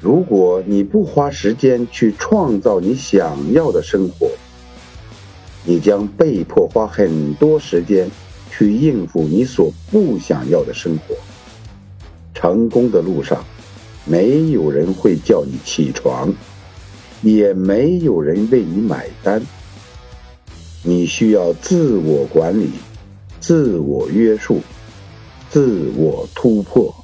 如果你不花时间去创造你想要的生活你将被迫花很多时间去应付你所不想要的生活。成功的路上没有人会叫你起床也没有人为你买单。你需要自我管理自我约束自我突破。